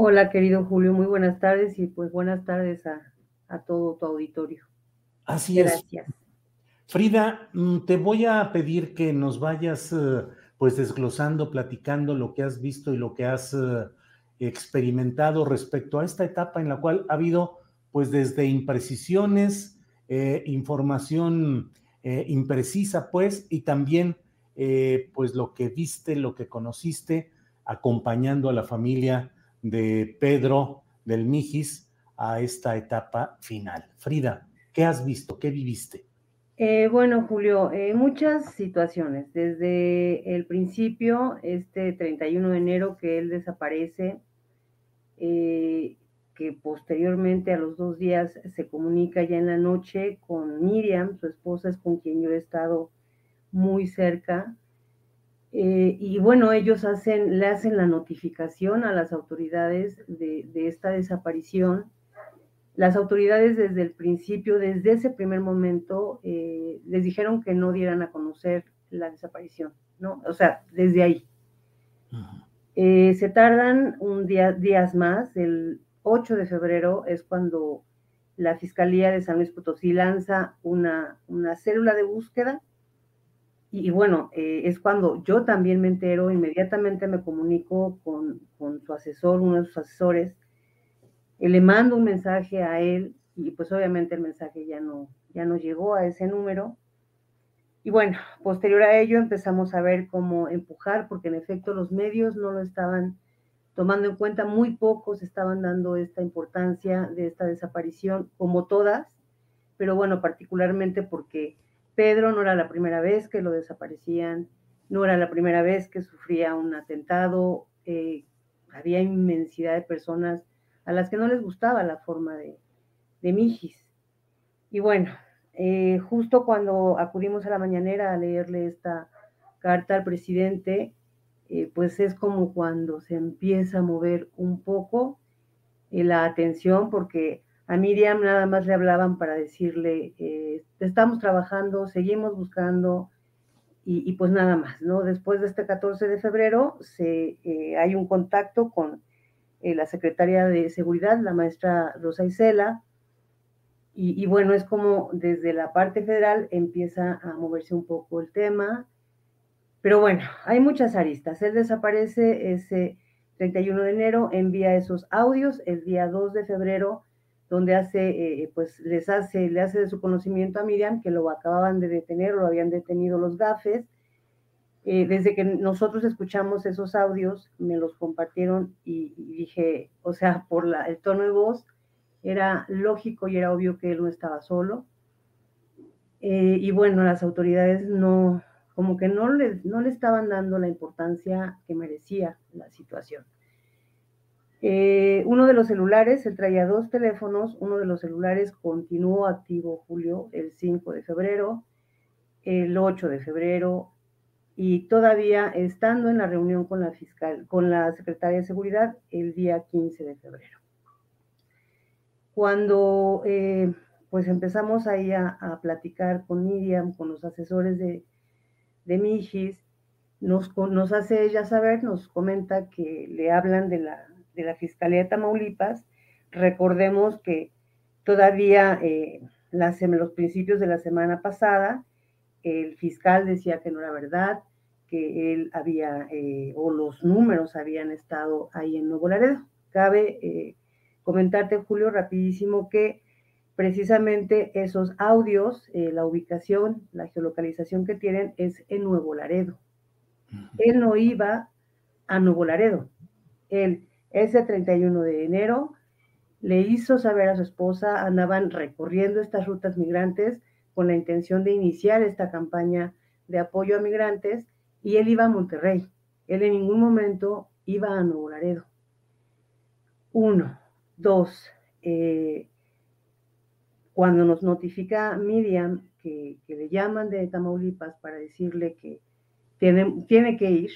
Hola, querido Julio, muy buenas tardes y pues buenas tardes a, a todo tu auditorio. Así Gracias. es. Frida, mm, te voy a pedir que nos vayas eh, pues desglosando, platicando lo que has visto y lo que has eh, experimentado respecto a esta etapa en la cual ha habido pues desde imprecisiones, eh, información eh, imprecisa pues y también eh, pues lo que viste, lo que conociste acompañando a la familia de Pedro del Mijis a esta etapa final. Frida, ¿qué has visto? ¿Qué viviste? Eh, bueno, Julio, eh, muchas situaciones. Desde el principio, este 31 de enero que él desaparece, eh, que posteriormente a los dos días se comunica ya en la noche con Miriam, su esposa es con quien yo he estado muy cerca. Eh, y bueno, ellos hacen, le hacen la notificación a las autoridades de, de esta desaparición. Las autoridades desde el principio, desde ese primer momento, eh, les dijeron que no dieran a conocer la desaparición, ¿no? O sea, desde ahí. Eh, se tardan un día, días más, el 8 de febrero es cuando la Fiscalía de San Luis Potosí lanza una, una célula de búsqueda y, bueno, eh, es cuando yo también me entero, inmediatamente me comunico con, con su asesor, uno de sus asesores, eh, le mando un mensaje a él y pues obviamente el mensaje ya no, ya no llegó a ese número. Y bueno, posterior a ello empezamos a ver cómo empujar, porque en efecto los medios no lo estaban tomando en cuenta, muy pocos estaban dando esta importancia de esta desaparición, como todas, pero bueno, particularmente porque Pedro no era la primera vez que lo desaparecían, no era la primera vez que sufría un atentado, eh, había inmensidad de personas a las que no les gustaba la forma de, de Mijis. Y bueno, eh, justo cuando acudimos a la mañanera a leerle esta carta al presidente, eh, pues es como cuando se empieza a mover un poco la atención, porque a Miriam nada más le hablaban para decirle, eh, estamos trabajando, seguimos buscando, y, pues nada más, ¿no? Después de este 14 de febrero se, eh, hay un contacto con eh, la secretaria de Seguridad, la maestra Rosa Isela, y, y, bueno, es como desde la parte federal empieza a moverse un poco el tema. Pero bueno, hay muchas aristas. Él desaparece ese 31 de enero, envía esos audios el día 2 de febrero, donde hace, eh, pues les hace, le hace de su conocimiento a Miriam que lo acababan de detener, lo habían detenido los gafes. Eh, desde que nosotros escuchamos esos audios, me los compartieron y, dije, o sea, por la, el tono de voz, era lógico y era obvio que él no estaba solo. Eh, y bueno, las autoridades no, como que no le, no le estaban dando la importancia que merecía la situación. Eh, uno de los celulares, él traía dos teléfonos, uno de los celulares continuó activo, Julio, el 5 de febrero, el 8 de febrero, y todavía estando en la reunión con la fiscal, con la secretaria de seguridad, el día 15 de febrero. Cuando eh, pues empezamos ahí a, platicar con Miriam, con los asesores de, de Mijis, nos hace ella saber, nos comenta que le hablan de la, de la Fiscalía de Tamaulipas. Recordemos que todavía eh, en los principios de la semana pasada, el fiscal decía que no era verdad, que él había, eh, o los números habían estado ahí en Nuevo Laredo. Cabe eh, comentarte, Julio, rapidísimo que precisamente esos audios, eh, la ubicación, la geolocalización que tienen es en Nuevo Laredo. Él no iba a Nuevo Laredo. Él, ese 31 de enero, le hizo saber a su esposa, andaban recorriendo estas rutas migrantes con la intención de iniciar esta campaña de apoyo a migrantes y él iba a Monterrey. Él en ningún momento iba a Nuevo Laredo. Uno. Dos. Eh, cuando nos notifica Miriam que, le llaman de Tamaulipas para decirle que tiene, tiene que ir,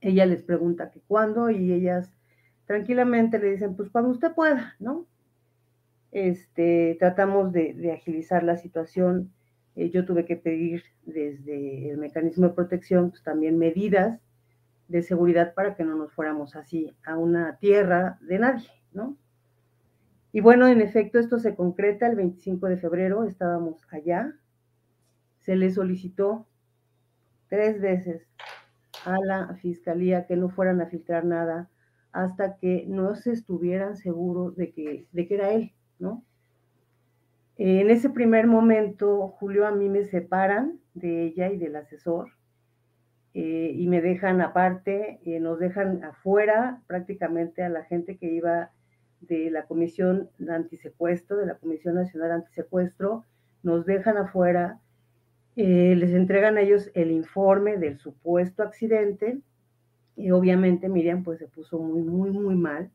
ella les pregunta que cuándo y ellas tranquilamente le dicen, pues cuando usted pueda, ¿no? Este, tratamos de, agilizar la situación. Eh, yo tuve que pedir desde el mecanismo de protección pues, también medidas de seguridad para que no nos fuéramos así a una tierra de nadie, ¿no? Y bueno, en efecto, esto se concreta el 25 de febrero, estábamos allá, se le solicitó tres veces a la fiscalía que no fueran a filtrar nada, hasta que no se estuvieran seguros de que, de que era él, ¿no? En ese primer momento, Julio, a mí me separan de ella y del asesor eh, y me dejan aparte, eh, nos dejan afuera prácticamente a la gente que iba de la Comisión de Antisecuestro, de la Comisión Nacional Antisecuestro, nos dejan afuera, eh, les entregan a ellos el informe del supuesto accidente y obviamente Miriam pues se puso muy, muy, muy mal.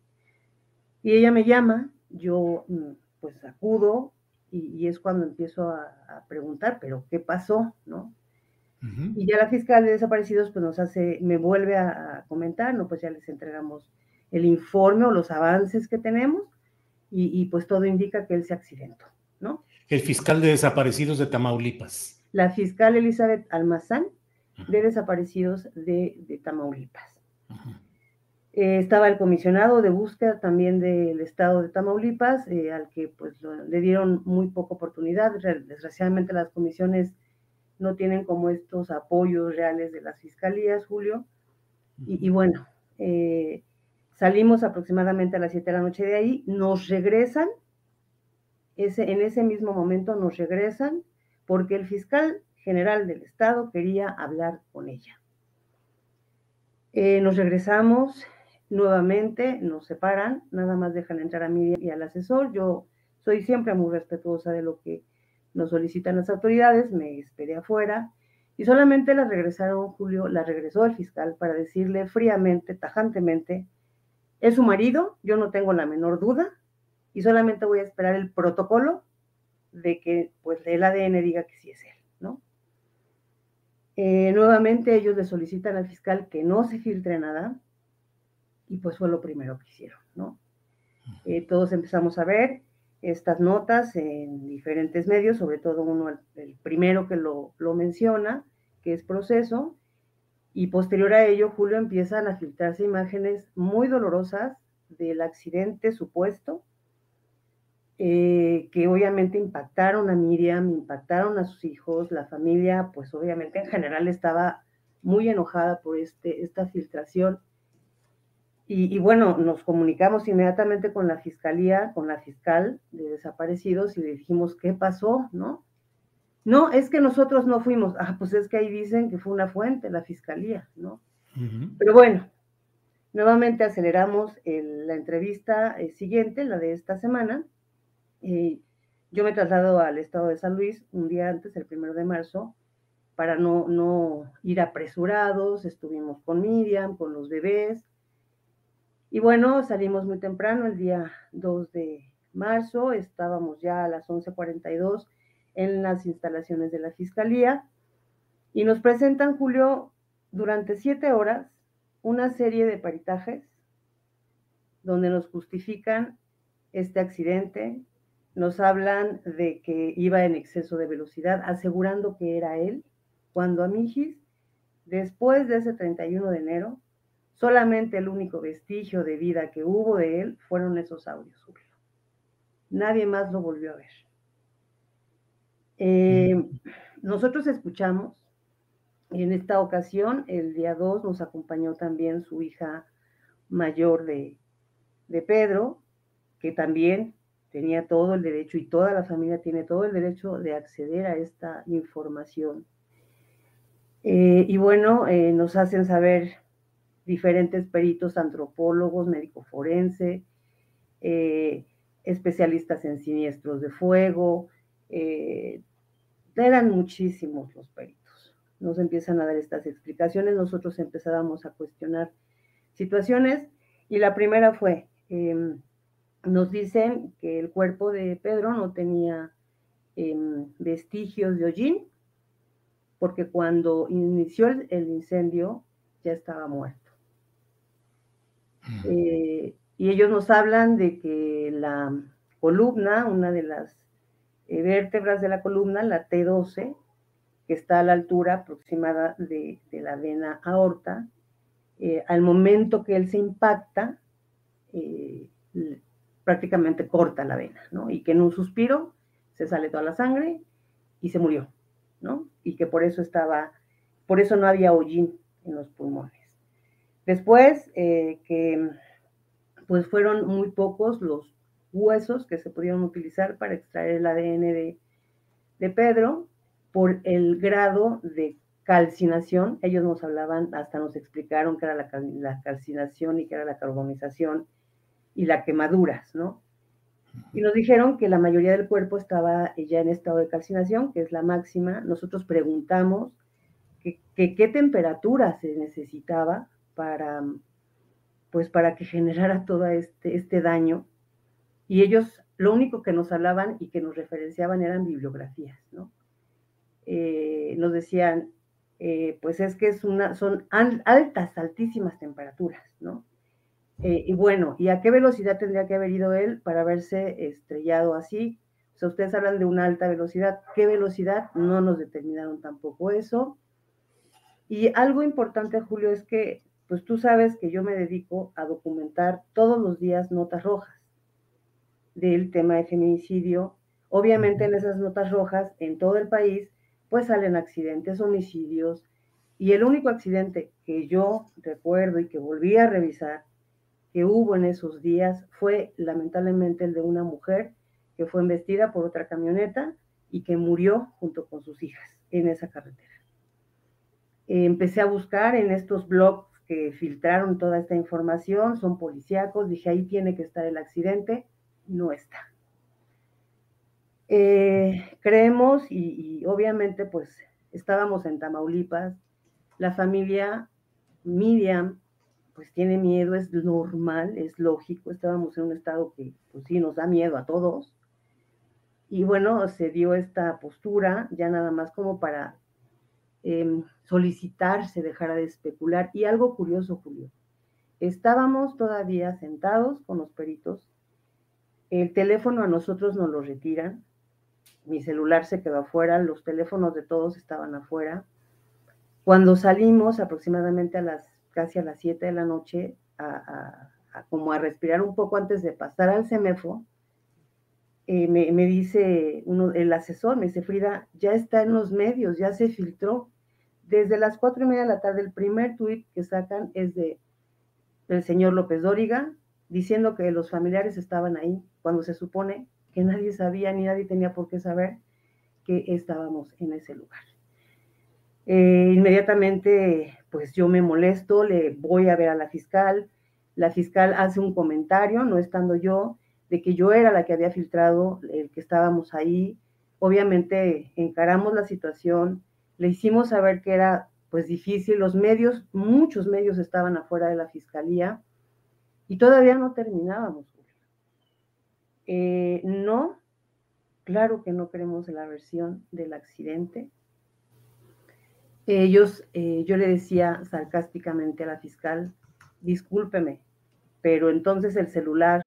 Y ella me llama, yo mm, pues acudo y, es cuando empiezo a, preguntar, pero ¿qué pasó? ¿No? Y ya la fiscal de desaparecidos pues nos hace, me vuelve a, comentar, ¿no? Pues ya les entregamos el informe o los avances que tenemos y, y, pues todo indica que él se accidentó, ¿no? El fiscal de desaparecidos de Tamaulipas. La fiscal Elizabeth Almazán de desaparecidos de, Tamaulipas. Eh, estaba el comisionado de búsqueda también del estado de Tamaulipas, eh, al que pues le dieron muy poca oportunidad. Desgraciadamente las comisiones no tienen como estos apoyos reales de las fiscalías, Julio. Y, bueno, eh, salimos aproximadamente a las 7 de la noche de ahí, nos regresan, ese, en ese mismo momento nos regresan, porque el fiscal general del Estado quería hablar con ella. Eh, nos regresamos nuevamente, nos separan, nada más dejan entrar a mí y al asesor. Yo soy siempre muy respetuosa de lo que nos solicitan las autoridades, me esperé afuera y solamente la regresaron, Julio, la regresó el fiscal para decirle fríamente, tajantemente, es su marido, yo no tengo la menor duda y solamente voy a esperar el protocolo de que pues el ADN diga que sí es él, ¿no? Eh, nuevamente ellos le solicitan al fiscal que no se filtre nada y pues fue lo primero que hicieron, ¿no? Eh, todos empezamos a ver estas notas en diferentes medios, sobre todo uno, el, primero que lo, lo, menciona, que es proceso, y posterior a ello, Julio, empiezan a filtrarse imágenes muy dolorosas del accidente supuesto, eh, que obviamente impactaron a Miriam, impactaron a sus hijos, la familia, pues obviamente en general estaba muy enojada por este, esta filtración. Y, bueno, nos comunicamos inmediatamente con la fiscalía, con la fiscal de desaparecidos y le dijimos, ¿qué pasó? ¿No? No, es que nosotros no fuimos. Ah, pues es que ahí dicen que fue una fuente, la fiscalía, ¿no? Pero bueno, nuevamente aceleramos la entrevista eh, siguiente, la de esta semana, yo me traslado al estado de San Luis un día antes, el primero de marzo, para no, no ir apresurados. Estuvimos con Miriam, con los bebés. Y bueno, salimos muy temprano, el día 2 de marzo, estábamos ya a las 11:42 en las instalaciones de la Fiscalía y nos presentan, Julio, durante siete horas una serie de paritajes donde nos justifican este accidente, nos hablan de que iba en exceso de velocidad, asegurando que era él, cuando a Después de ese 31 de enero, solamente el único vestigio de vida que hubo de él fueron esos audios. Nadie más lo volvió a ver. Eh, nosotros escuchamos, en esta ocasión, el día 2 nos acompañó también su hija mayor de, de Pedro, que también tenía todo el derecho y toda la familia tiene todo el derecho de acceder a esta información. Eh, y bueno, eh, nos hacen saber diferentes peritos, antropólogos, médico forense, eh, especialistas en siniestros de fuego, eran muchísimos los peritos. Nos empiezan a dar estas explicaciones, nosotros empezábamos a cuestionar situaciones y la primera fue, em, nos dicen que el cuerpo de Pedro no tenía em, vestigios de hollín, porque cuando inició el, incendio ya estaba muerto. Eh, y ellos nos hablan de que la columna, una de las eh, vértebras de la columna, la T12, que está a la altura aproximada de, la vena aorta, eh, al momento que él se impacta, prácticamente corta la vena, ¿no? Y que en un suspiro se sale toda la sangre y se murió, ¿no? Y que por eso estaba, por eso no había hollín en los pulmones. Después, eh, que pues fueron muy pocos los huesos que se pudieron utilizar para extraer el ADN de, Pedro por el grado de calcinación. Ellos nos hablaban, hasta nos explicaron qué era la, la calcinación y qué era la carbonización y la quemaduras, ¿no? Y nos dijeron que la mayoría del cuerpo estaba ya en estado de calcinación, que es la máxima. Nosotros preguntamos qué temperatura se necesitaba para, pues para que generara todo este, este daño. Y ellos lo único que nos hablaban y que nos referenciaban eran bibliografías, ¿no? Eh, nos decían, eh, pues es que es una, son altas, altísimas temperaturas, ¿no? Eh, y bueno, ¿y a qué velocidad tendría que haber ido él para haberse estrellado así? O sea, ustedes hablan de una alta velocidad. ¿Qué velocidad? No nos determinaron tampoco eso. Y algo importante, Julio, es que, pues tú sabes que yo me dedico a documentar todos los días notas rojas del tema de feminicidio. Obviamente en esas notas rojas, en todo el país, pues salen accidentes, homicidios. Y el único accidente que yo recuerdo y que volví a revisar que hubo en esos días fue lamentablemente el de una mujer que fue embestida por otra camioneta y que murió junto con sus hijas en esa carretera. empecé a buscar en estos blogs que filtraron toda esta información, son policíacos, dije ahí tiene que estar el accidente, no está. Eh, creemos y, y obviamente pues estábamos en Tamaulipas, la familia Miriam pues tiene miedo, es normal, es lógico, estábamos en un estado que pues sí nos da miedo a todos. Y bueno, se dio esta postura ya nada más como para eh, solicitar se dejara de especular. Y algo curioso, Julio, estábamos todavía sentados con los peritos, el teléfono a nosotros nos lo retiran, mi celular se quedó afuera, los teléfonos de todos estaban afuera. Cuando salimos aproximadamente a las casi a las 7 de la noche a, como a respirar un poco antes de pasar al CEMEFO, eh, me, dice uno, el asesor, me dice, Frida, ya está en los medios, ya se filtró. Desde las cuatro y media de la tarde, el primer tuit que sacan es de del señor López Dóriga, diciendo que los familiares estaban ahí, cuando se supone que nadie sabía ni nadie tenía por qué saber que estábamos en ese lugar. Eh, inmediatamente, pues yo me molesto, le voy a ver a la fiscal. La fiscal hace un comentario, no estando yo, de que yo era la que había filtrado, el que estábamos ahí. Obviamente encaramos la situación, le hicimos saber que era pues difícil, los medios, muchos medios estaban afuera de la fiscalía y todavía no terminábamos. Eh, no, claro que no queremos la versión del accidente, ellos, eh, yo le decía sarcásticamente a la fiscal, discúlpeme, pero entonces el celular.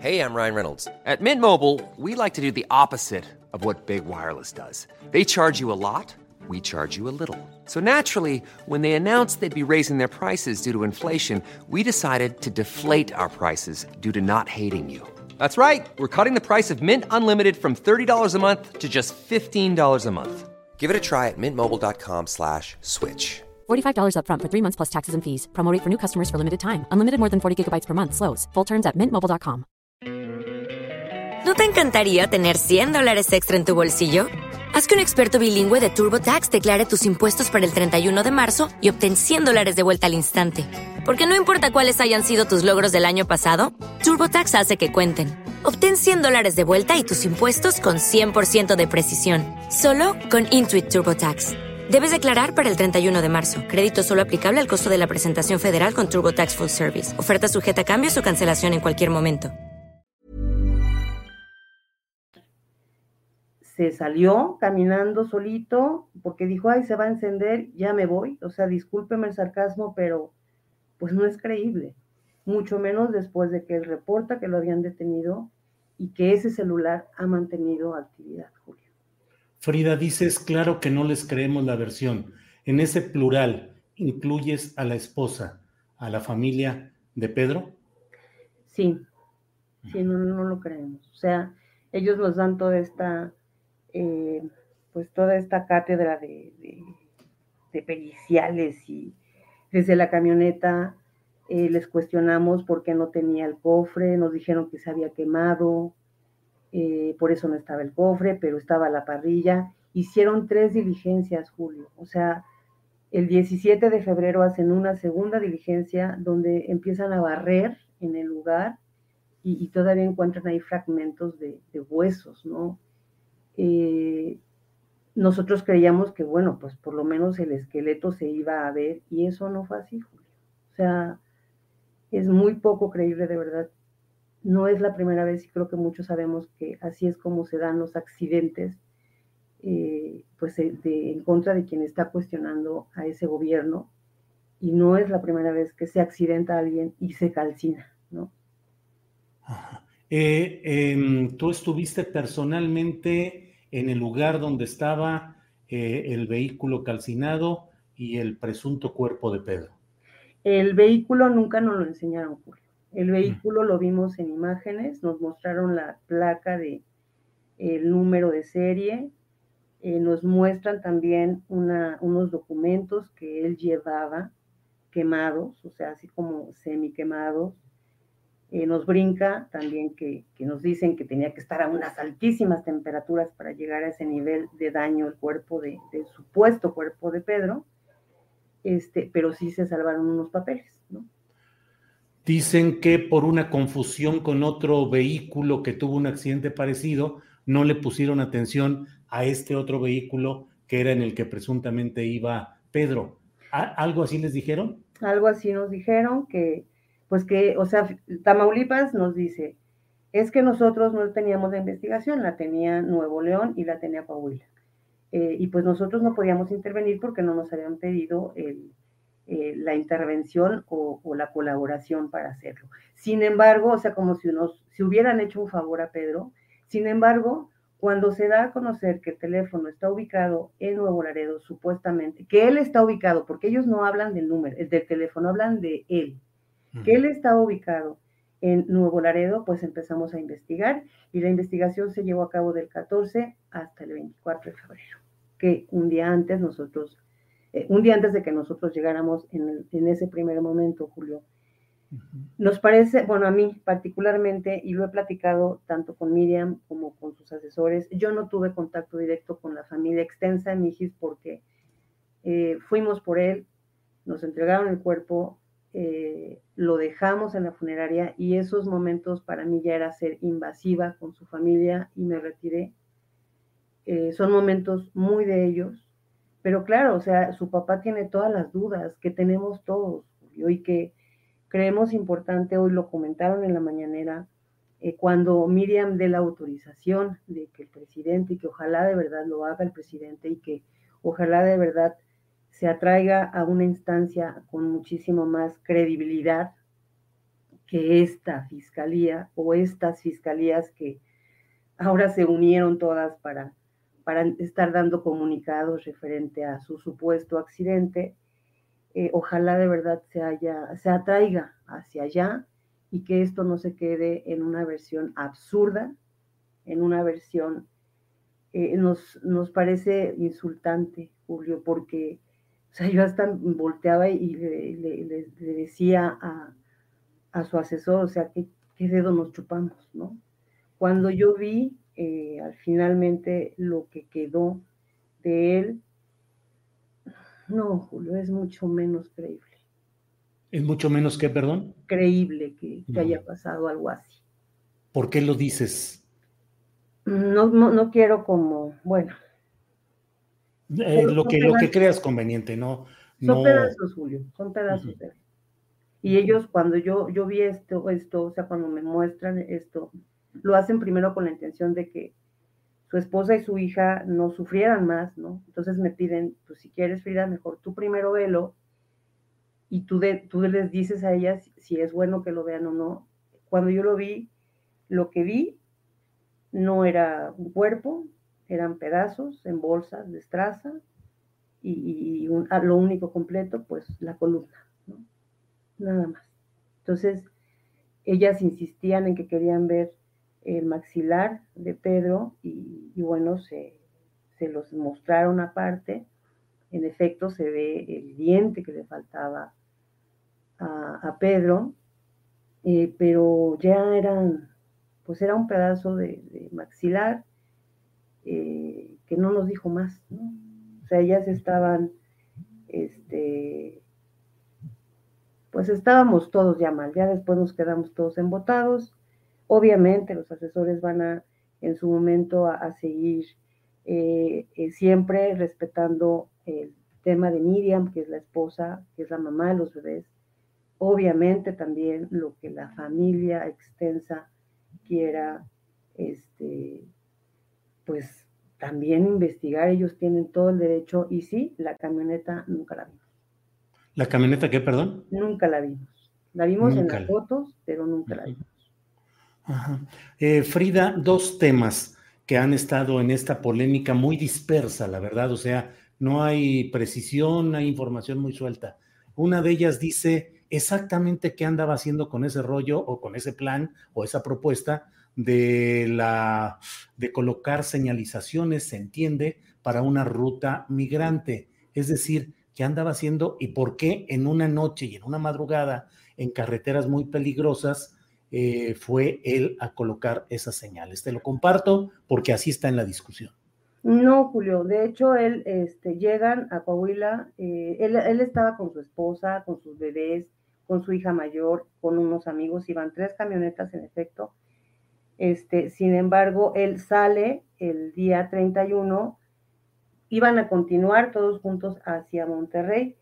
Hey, I'm Ryan Reynolds. At Mint Mobile, we like to do the opposite of what Big Wireless does. They charge you a lot. we charge you a little. So naturally, when they announced they'd be raising their prices due to inflation, we decided to deflate our prices due to not hating you. That's right. We're cutting the price of Mint Unlimited from $30 a month to just $15 a month. Give it a try at mintmobile.com slash switch. $45 upfront for three months plus taxes and fees. Promo rate for new customers for limited time. Unlimited more than 40 gigabytes per month. Slows. Full terms at mintmobile.com. ¿No te encantaría tener 100 dólares extra en tu bolsillo? Haz que un experto bilingüe de TurboTax declare tus impuestos para el 31 de marzo y obtén 100 dólares de vuelta al instante. Porque no importa cuáles hayan sido tus logros del año pasado, TurboTax hace que cuenten. Obtén 100 dólares de vuelta y tus impuestos con 100% de precisión. Solo con Intuit TurboTax. Debes declarar para el 31 de marzo. Crédito solo aplicable al costo de la presentación federal con TurboTax Full Service. Oferta sujeta a cambios o cancelación en cualquier momento. Se salió caminando solito porque dijo, ay, se va a encender, ya me voy. O sea, discúlpeme el sarcasmo, pero pues no es creíble. Mucho menos después de que él reporta que lo habían detenido y que ese celular ha mantenido actividad, Julio. Frida, dices, claro que no les creemos la versión. En ese plural, ¿incluyes a la esposa, a la familia de Pedro? Sí, sí, no, no lo creemos. O sea, ellos nos dan toda esta, eh, pues toda esta cátedra de, de, de, periciales y desde la camioneta eh, les cuestionamos por qué no tenía el cofre, nos dijeron que se había quemado, eh, por eso no estaba el cofre, pero estaba la parrilla. Hicieron tres diligencias, Julio. O sea, el 17 de febrero hacen una segunda diligencia donde empiezan a barrer en el lugar y, todavía encuentran ahí fragmentos de, de huesos, ¿no? Eh, nosotros creíamos que, bueno, pues por lo menos el esqueleto se iba a ver y eso no fue así, Julio. O sea, es muy poco creíble de verdad no es la primera vez y creo que muchos sabemos que así es como se dan los accidentes, eh, pues de, en contra de quien está cuestionando a ese gobierno y no es la primera vez que se accidenta a alguien y se calcina, ¿no? Eh, eh, Tú estuviste personalmente en el lugar donde estaba eh, el vehículo calcinado y el presunto cuerpo de Pedro. El vehículo nunca nos lo enseñaron, Julio. El vehículo lo vimos en imágenes, nos mostraron la placa de el número de serie, eh, nos muestran también una, unos documentos que él llevaba quemados, o sea, así como semi quemados. Eh, nos brinca también que, que, nos dicen que tenía que estar a unas altísimas temperaturas para llegar a ese nivel de daño el cuerpo de, del supuesto cuerpo de Pedro, este, pero sí se salvaron unos papeles, ¿no? Dicen que por una confusión con otro vehículo que tuvo un accidente parecido, no le pusieron atención a este otro vehículo que era en el que presuntamente iba Pedro. ¿Algo así les dijeron? Algo así nos dijeron que, pues que, o sea, Tamaulipas nos dice, es que nosotros no teníamos la investigación, la tenía Nuevo León y la tenía Coahuila. Eh, y pues nosotros no podíamos intervenir porque no nos habían pedido el, eh, la intervención o, o, la colaboración para hacerlo. Sin embargo, o sea, como si nos si hubieran hecho un favor a Pedro, sin embargo, cuando se da a conocer que el teléfono está ubicado en Nuevo Laredo, supuestamente, que él está ubicado, porque ellos no hablan del número, del teléfono, hablan de él, uh -huh. que él está ubicado en Nuevo Laredo, pues empezamos a investigar y la investigación se llevó a cabo del 14 hasta el 24 de febrero, que un día antes nosotros eh, un día antes de que nosotros llegáramos en, el, en ese primer momento, Julio. Uh -huh. Nos parece, bueno, a mí particularmente, y lo he platicado tanto con Miriam como con sus asesores, yo no tuve contacto directo con la familia extensa de Mijis porque eh, fuimos por él, nos entregaron el cuerpo, eh, lo dejamos en la funeraria y esos momentos para mí ya era ser invasiva con su familia y me retiré. Eh, son momentos muy de ellos, pero claro, o sea, su papá tiene todas las dudas que tenemos todos y que creemos importante, hoy lo comentaron en la mañanera, eh, cuando Miriam dé la autorización de que el presidente y que ojalá de verdad lo haga el presidente y que ojalá de verdad se atraiga a una instancia con muchísimo más credibilidad que esta fiscalía o estas fiscalías que ahora se unieron todas para para estar dando comunicados referente a su supuesto accidente. Eh, ojalá de verdad se, haya, se atraiga hacia allá y que esto no se quede en una versión absurda, en una versión, eh, nos, nos parece insultante, Julio, porque o sea, yo hasta volteaba y le, decía a, a, su asesor, o sea, ¿qué, ¿qué, dedo nos chupamos, no? Cuando yo vi eh, al finalmente lo que quedó de él, no, Julio, es mucho menos creíble. ¿Es mucho menos que, perdón? Creíble que, haya pasado algo así. ¿Por qué lo dices? No, no, quiero como, bueno. Eh, lo, que, lo que creas conveniente, ¿no? Son pedazos, Julio, son pedazos de Y ellos, cuando yo, yo vi esto, esto, o sea, cuando me muestran esto, lo hacen primero con la intención de que su esposa y su hija no sufrieran más, ¿no? Entonces me piden, pues si quieres, Frida, mejor tú primero velo y tú, de, tú les dices a ellas si es bueno que lo vean o no. Cuando yo lo vi, lo que vi no era un cuerpo, eran pedazos en bolsas de estraza y, lo único completo, pues la columna, ¿no? Nada más. Entonces, ellas insistían en que querían ver el maxilar de Pedro y, bueno, se, los mostraron aparte. En efecto, se ve el diente que le faltaba a, Pedro, eh, pero ya eran, pues era un pedazo de, maxilar que no nos dijo más, O sea, ellas estaban, este, pues estábamos todos ya mal, ya después nos quedamos todos embotados Obviamente los asesores van a en su momento a, seguir eh, eh, siempre respetando el tema de Miriam, que es la esposa, que es la mamá de los bebés. Obviamente también lo que la familia extensa quiera, este, pues también investigar, ellos tienen todo el derecho y sí, la camioneta nunca la vimos. ¿La camioneta qué, perdón? Nunca la vimos. La vimos en las fotos, pero nunca la vimos. Eh, Frida, dos temas que han estado en esta polémica muy dispersa, la verdad, o sea, no hay precisión, hay información muy suelta. Una de ellas dice exactamente qué andaba haciendo con ese rollo o con ese plan o esa propuesta de la de colocar señalizaciones, se entiende, para una ruta migrante, es decir, qué andaba haciendo y por qué en una noche y en una madrugada en carreteras muy peligrosas eh, fue él a colocar esas señales. Te lo comparto porque así está en la discusión. No, Julio, de hecho, él, este, llegan a Coahuila, eh, él, estaba con su esposa, con sus bebés, con su hija mayor, con unos amigos, iban tres camionetas en efecto. Este, sin embargo, él sale el día 31, iban a continuar todos juntos hacia Monterrey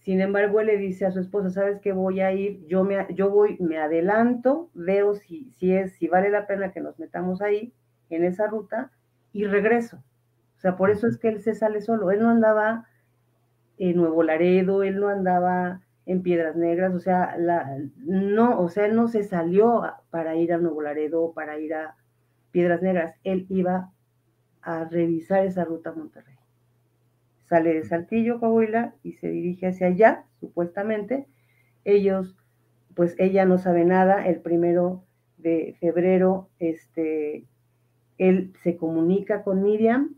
sin embargo, él le dice a su esposa, ¿sabes qué? Voy a ir, yo, me, yo voy, me adelanto, veo si, si, es, si vale la pena que nos metamos ahí, en esa ruta, y regreso. O sea, por eso es que él se sale solo. Él no andaba en Nuevo Laredo, él no andaba en Piedras Negras, o sea, la, no, o sea, él no se salió para ir a Nuevo Laredo, para ir a Piedras Negras, él iba a revisar esa ruta a Monterrey sale de Saltillo, Coahuila, y se dirige hacia allá, supuestamente. Ellos, pues ella no sabe nada, el primero de febrero, este, él se comunica con Miriam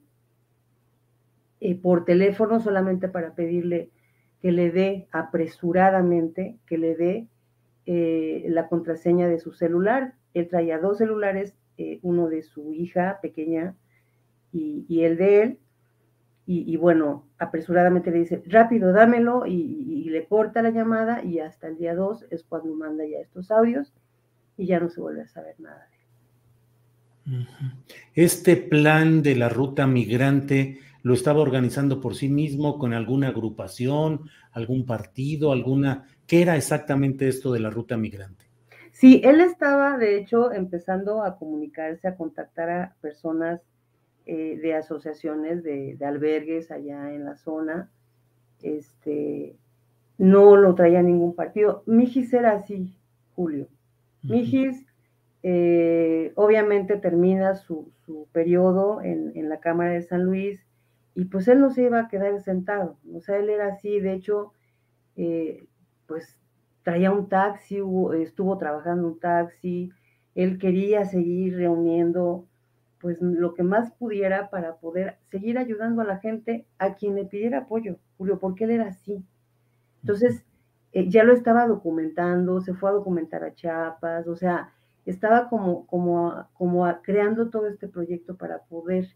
eh, por teléfono solamente para pedirle que le dé apresuradamente, que le dé eh, la contraseña de su celular. Él traía dos celulares, eh, uno de su hija pequeña y, el de él, y, bueno, apresuradamente le dice, rápido, dámelo, y, le corta la llamada y hasta el día 2 es cuando manda ya estos audios y ya no se vuelve a saber nada de él. Este plan de la ruta migrante lo estaba organizando por sí mismo con alguna agrupación, algún partido, alguna... ¿Qué era exactamente esto de la ruta migrante? Sí, él estaba, de hecho, empezando a comunicarse, a contactar a personas eh, de asociaciones de, albergues allá en la zona. Este, no lo traía ningún partido. Mijis era así, Julio. Mijis eh, obviamente termina su, periodo en, la Cámara de San Luis y pues él no se iba a quedar sentado, o sea, él era así, de hecho, eh, pues traía un taxi, estuvo trabajando un taxi, él quería seguir reuniendo pues lo que más pudiera para poder seguir ayudando a la gente a quien le pidiera apoyo, Julio, porque él era así. Entonces, eh, ya lo estaba documentando, se fue a documentar a Chiapas, o sea, estaba como, como, como creando todo este proyecto para poder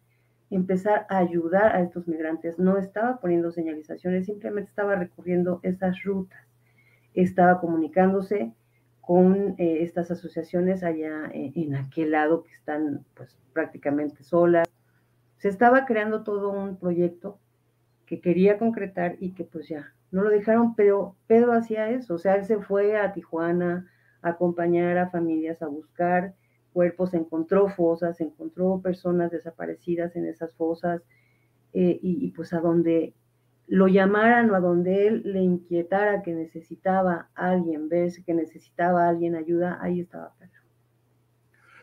empezar a ayudar a estos migrantes. No estaba poniendo señalizaciones, simplemente estaba recorriendo esas rutas, estaba comunicándose con eh, estas asociaciones allá en, en, aquel lado que están pues prácticamente solas. Se estaba creando todo un proyecto que quería concretar y que pues ya no lo dejaron, pero Pedro hacía eso, o sea, él se fue a Tijuana, acompañar a familias a buscar cuerpos, encontró fosas, encontró personas desaparecidas en esas fosas eh, y, pues a donde lo llamaran o a donde él le inquietara que necesitaba alguien verse, que necesitaba alguien ayuda, ahí estaba Pedro.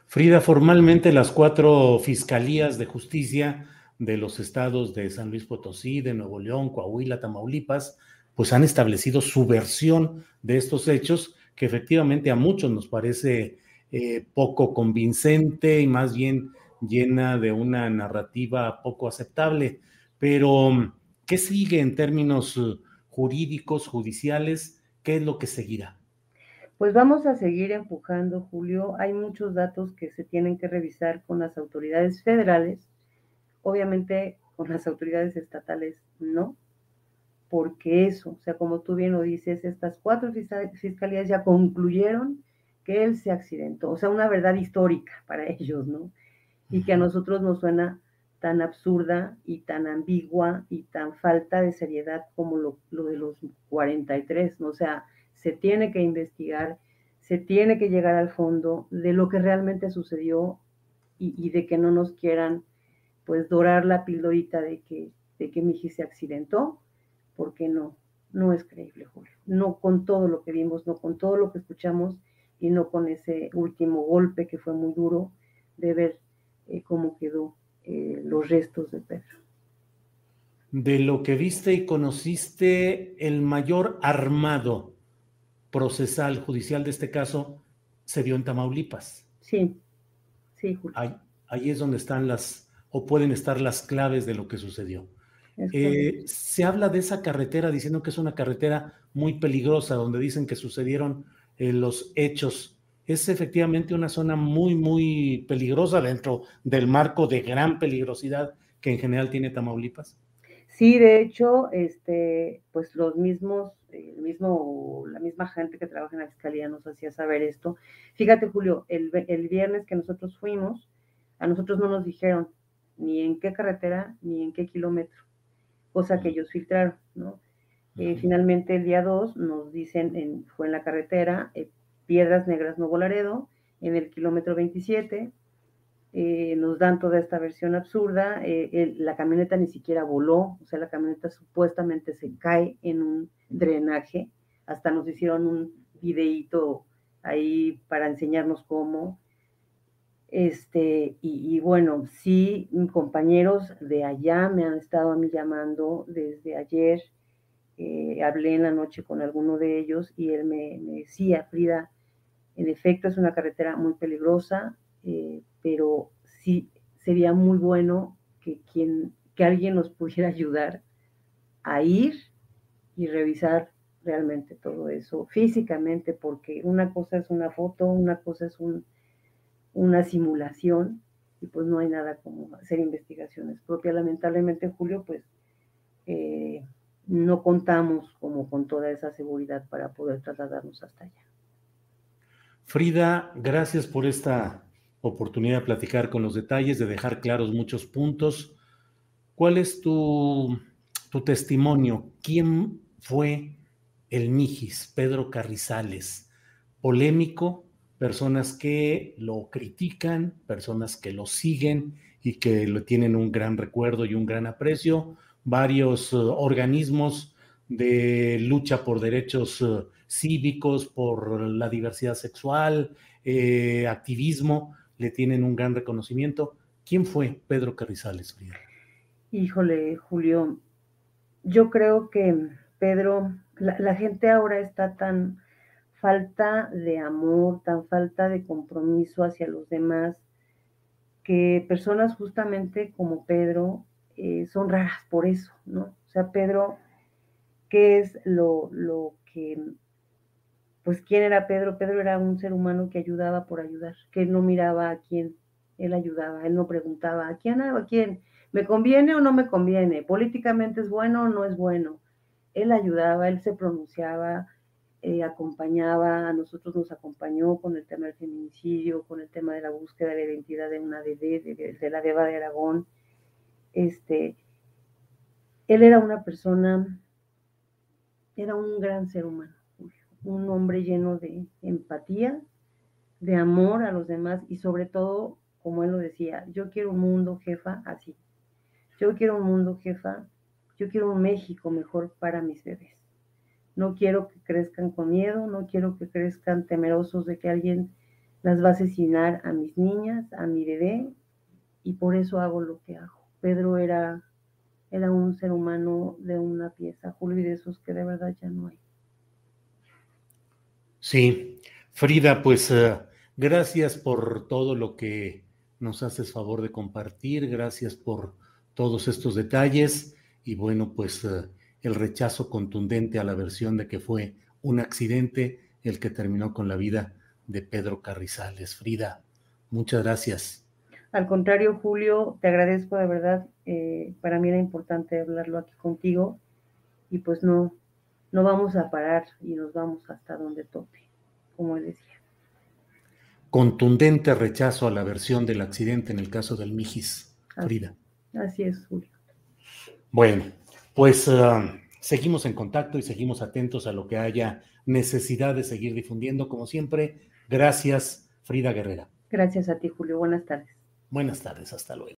Frida, formalmente las cuatro fiscalías de justicia de los estados de San Luis Potosí, de Nuevo León, Coahuila, Tamaulipas, pues han establecido su versión de estos hechos que efectivamente a muchos nos parece eh, poco convincente y más bien llena de una narrativa poco aceptable. Pero, ¿qué sigue en términos eh, jurídicos, judiciales? ¿Qué es lo que seguirá? Pues vamos a seguir empujando, Julio. Hay muchos datos que se tienen que revisar con las autoridades federales. Obviamente, con las autoridades estatales no porque eso, o sea, como tú bien lo dices, estas cuatro fiscalías ya concluyeron que él se accidentó, o sea, una verdad histórica para ellos, ¿no? Y que a nosotros nos suena tan absurda y tan ambigua y tan falta de seriedad como lo, de los 43, ¿no? O sea, se tiene que investigar, se tiene que llegar al fondo de lo que realmente sucedió y, de que no nos quieran, pues, dorar la pildorita de que, de que Miji se accidentó porque no, no es creíble, Julio. No con todo lo que vimos, no con todo lo que escuchamos y no con ese último golpe que fue muy duro de ver eh, cómo quedó eh, los restos de Pedro. De lo que viste y conociste, el mayor armado procesal judicial de este caso se dio en Tamaulipas. Sí, sí, Julio. ahí es donde están las, o pueden estar las claves de lo que sucedió. Eh, se habla de esa carretera diciendo que es una carretera muy peligrosa, donde dicen que sucedieron eh, los hechos. Es efectivamente una zona muy, muy peligrosa dentro del marco de gran peligrosidad que en general tiene Tamaulipas. Sí, de hecho, este, pues los mismos, el mismo, la misma gente que trabaja en la fiscalía nos hacía saber esto. Fíjate, Julio, el, el viernes que nosotros fuimos, a nosotros no nos dijeron ni en qué carretera ni en qué kilómetro cosa que ellos filtraron, ¿no? Eh, finalmente el día 2 nos dicen, en, fue en la carretera, eh, Piedras Negras Nuevo Laredo, en el kilómetro 27, eh, nos dan toda esta versión absurda, la camioneta ni siquiera voló, o sea, la camioneta supuestamente se cae en un drenaje, hasta nos hicieron un videíto ahí para enseñarnos cómo, este, y, bueno, sí, compañeros de allá me han estado a mí llamando desde ayer. Eh, hablé en la noche con alguno de ellos y él me, decía, Frida, en efecto es una carretera muy peligrosa, eh, pero sí sería muy bueno que, quien, que alguien nos pudiera ayudar a ir y revisar realmente todo eso físicamente, porque una cosa es una foto, una cosa es un, una simulación y pues no hay nada como hacer investigaciones propias. Lamentablemente, Julio, pues eh, no contamos como con toda esa seguridad para poder trasladarnos hasta allá. Frida, gracias por esta oportunidad de platicar con los detalles, de dejar claros muchos puntos. ¿Cuál es tu, tu testimonio? ¿Quién fue el Mijis, Pedro Carrizales? ¿Polémico? personas que lo critican, personas que lo siguen y que lo tienen un gran recuerdo y un gran aprecio, varios uh, organismos de lucha por derechos uh, cívicos, por la diversidad sexual, eh, activismo, le tienen un gran reconocimiento. ¿Quién fue Pedro Carrizales? Híjole, Julio, yo creo que Pedro, la, gente ahora está tan falta de amor, tan falta de compromiso hacia los demás, que personas justamente como Pedro eh, son raras por eso, ¿no? O sea, Pedro, ¿qué es lo, lo que, pues, quién era Pedro? Pedro era un ser humano que ayudaba por ayudar, que no miraba a quién, él ayudaba, él no preguntaba, ¿a quién? ¿A quién? ¿Me conviene o no me conviene? ¿Políticamente es bueno o no es bueno? Él ayudaba, él se pronunciaba, eh, acompañaba, a nosotros nos acompañó con el tema del feminicidio, con el tema de la búsqueda de la identidad de una bebé, de, la beba de Aragón. Este, él era una persona, era un gran ser humano, un hombre lleno de empatía, de amor a los demás y sobre todo, como él lo decía, yo quiero un mundo, jefa, así. Yo quiero un mundo, jefa, yo quiero un México mejor para mis bebés. No quiero que crezcan con miedo, no quiero que crezcan temerosos de que alguien las va a asesinar a mis niñas, a mi bebé, y por eso hago lo que hago. Pedro era, era un ser humano de una pieza, Julio, y de esos que de verdad ya no hay. Sí, Frida, pues eh, gracias por todo lo que nos haces favor de compartir, gracias por todos estos detalles y bueno, pues eh, el rechazo contundente a la versión de que fue un accidente el que terminó con la vida de Pedro Carrizales. Frida, muchas gracias. Al contrario, Julio, te agradezco de verdad. Eh, para mí era importante hablarlo aquí contigo y pues no, no vamos a parar y nos vamos hasta donde tope, como él decía. Contundente rechazo a la versión del accidente en el caso del Mijis, Frida. Así es, Julio. Bueno, pues ah, seguimos en contacto y seguimos atentos a lo que haya necesidad de seguir difundiendo. Como siempre, gracias, Frida Guerrera. Gracias a ti, Julio. Buenas tardes. Buenas tardes, hasta luego.